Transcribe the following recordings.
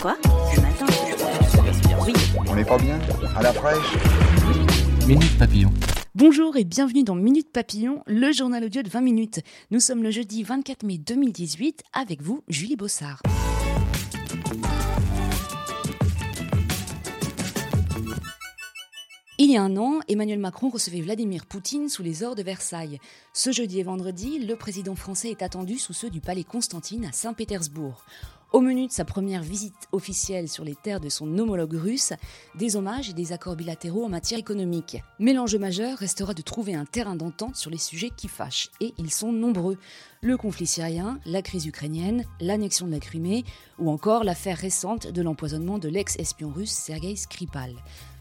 Quoi Le matin Oui. On n'est pas bien À la fraîche Minute Papillon. Bonjour et bienvenue dans Minute Papillon, le journal audio de 20 minutes. Nous sommes le jeudi 24 mai 2018 avec vous, Julie Bossard. Il y a un an, Emmanuel Macron recevait Vladimir Poutine sous les ors de Versailles. Ce jeudi et vendredi, le président français est attendu sous ceux du palais Constantine à Saint-Pétersbourg. Au menu de sa première visite officielle sur les terres de son homologue russe, des hommages et des accords bilatéraux en matière économique. Mais l'enjeu majeur restera de trouver un terrain d'entente sur les sujets qui fâchent, et ils sont nombreux. Le conflit syrien, la crise ukrainienne, l'annexion de la Crimée, ou encore l'affaire récente de l'empoisonnement de l'ex-espion russe Sergei Skripal.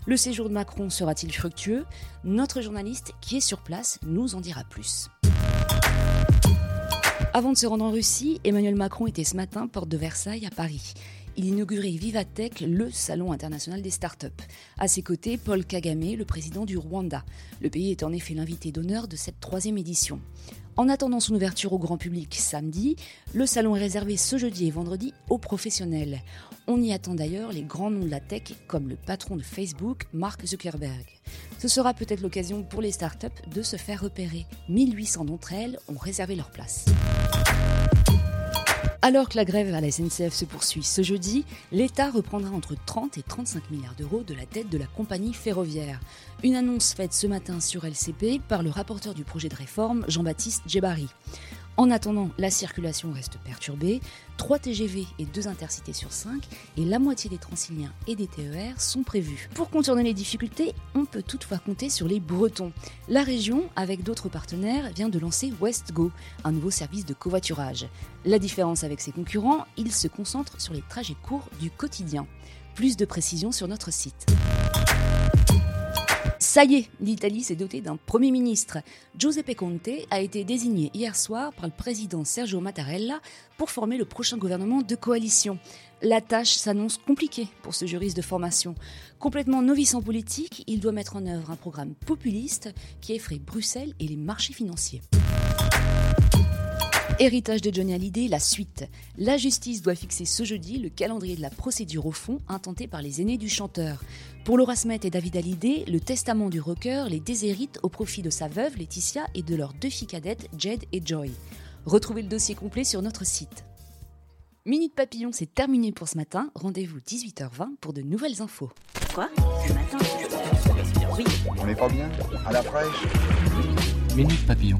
Le séjour de Macron sera-t-il fructueux? Notre journaliste qui est sur place nous en dira plus. Avant de se rendre en Russie, Emmanuel Macron était ce matin porte de Versailles à Paris. Il inaugurait Vivatech, le salon international des startups. À ses côtés, Paul Kagame, le président du Rwanda. Le pays est en effet l'invité d'honneur de cette troisième édition. En attendant son ouverture au grand public samedi, le salon est réservé ce jeudi et vendredi aux professionnels. On y attend d'ailleurs les grands noms de la tech comme le patron de Facebook, Mark Zuckerberg. Ce sera peut-être l'occasion pour les startups de se faire repérer. 1800 d'entre elles ont réservé leur place. Alors que la grève à la SNCF se poursuit ce jeudi, l'État reprendra entre 30 et 35 milliards d'euros de la dette de la compagnie ferroviaire. Une annonce faite ce matin sur LCP par le rapporteur du projet de réforme, Jean-Baptiste Djebari. En attendant, la circulation reste perturbée, 3 TGV et 2 intercités sur 5 et la moitié des transiliens et des TER sont prévus. Pour contourner les difficultés, on peut toutefois compter sur les Bretons. La région, avec d'autres partenaires, vient de lancer WestGo, un nouveau service de covoiturage. La différence avec ses concurrents, il se concentre sur les trajets courts du quotidien. Plus de précisions sur notre site. Ça y est, l'Italie s'est dotée d'un Premier ministre. Giuseppe Conte a été désigné hier soir par le président Sergio Mattarella pour former le prochain gouvernement de coalition. La tâche s'annonce compliquée pour ce juriste de formation. Complètement novice en politique, il doit mettre en œuvre un programme populiste qui effraie Bruxelles et les marchés financiers. Héritage de Johnny Hallyday, la suite. La justice doit fixer ce jeudi le calendrier de la procédure au fond intentée par les aînés du chanteur. Pour Laura Smet et David Hallyday, le testament du rocker les déshérite au profit de sa veuve Laetitia et de leurs deux filles cadettes Jed et Joy. Retrouvez le dossier complet sur notre site. Minute Papillon, c'est terminé pour ce matin. Rendez-vous 18h20 pour de nouvelles infos. Quoi? Le matin? Oui. On n'est pas bien? À la fraîche? Minute Papillon.